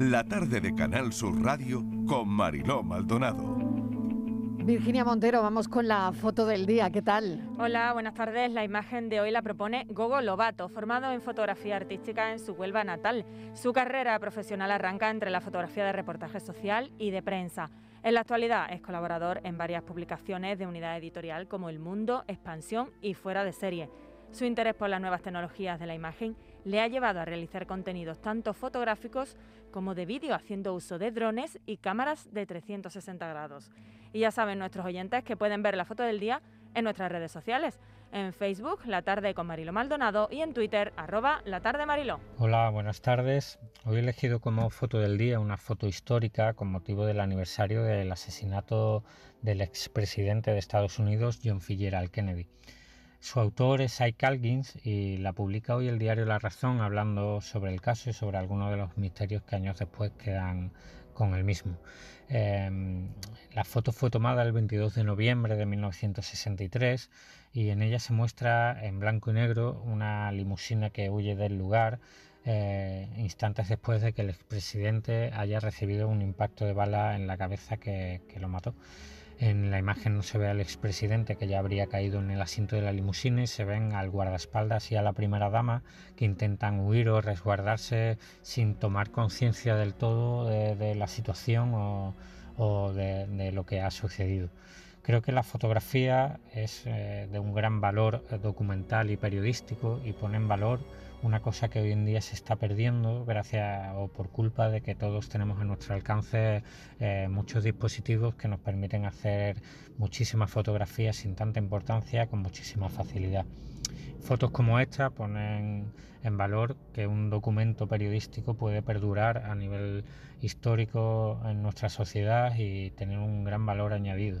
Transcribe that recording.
La tarde de Canal Sur Radio con Mariló Maldonado. Virginia Montero, vamos con la foto del día, ¿qué tal? Hola, buenas tardes. La imagen de hoy la propone Gogo Lobato, formado en fotografía artística en su Huelva natal. Su carrera profesional arranca entre la fotografía de reportaje social y de prensa. En la actualidad es colaborador en varias publicaciones de unidad editorial como El Mundo, Expansión y Fuera de Serie. Su interés por las nuevas tecnologías de la imagen le ha llevado a realizar contenidos tanto fotográficos como de vídeo, haciendo uso de drones y cámaras de 360 grados. Y ya saben nuestros oyentes que pueden ver la foto del día en nuestras redes sociales. En Facebook, La Tarde con Marilo Maldonado y en Twitter, arroba La Tarde Marilo. Hola, buenas tardes. Hoy he elegido como foto del día una foto histórica con motivo del aniversario del asesinato del expresidente de Estados Unidos, John Fitzgerald Kennedy. Su autor es Ike Calgins y la publica hoy el diario La Razón hablando sobre el caso y sobre algunos de los misterios que años después quedan con el mismo. Em, la foto fue tomada el 22 de noviembre de 1963 y en ella se muestra en blanco y negro una limusina que huye del lugar eh, instantes después de que el expresidente haya recibido un impacto de bala en la cabeza que lo mató. En la imagen no se ve al expresidente que ya habría caído en el asiento de la limusina y se ven al guardaespaldas y a la primera dama que intentan huir o resguardarse sin tomar conciencia del todo de, la situación o, de lo que ha sucedido. Creo que la fotografía es eh, de un gran valor documental y periodístico y pone en valor una cosa que hoy en día se está perdiendo gracias o por culpa de que todos tenemos a nuestro alcance eh, muchos dispositivos que nos permiten hacer muchísimas fotografías sin tanta importancia con muchísima facilidad. Fotos como esta ponen en valor que un documento periodístico puede perdurar a nivel histórico en nuestra sociedad y tener un gran valor añadido.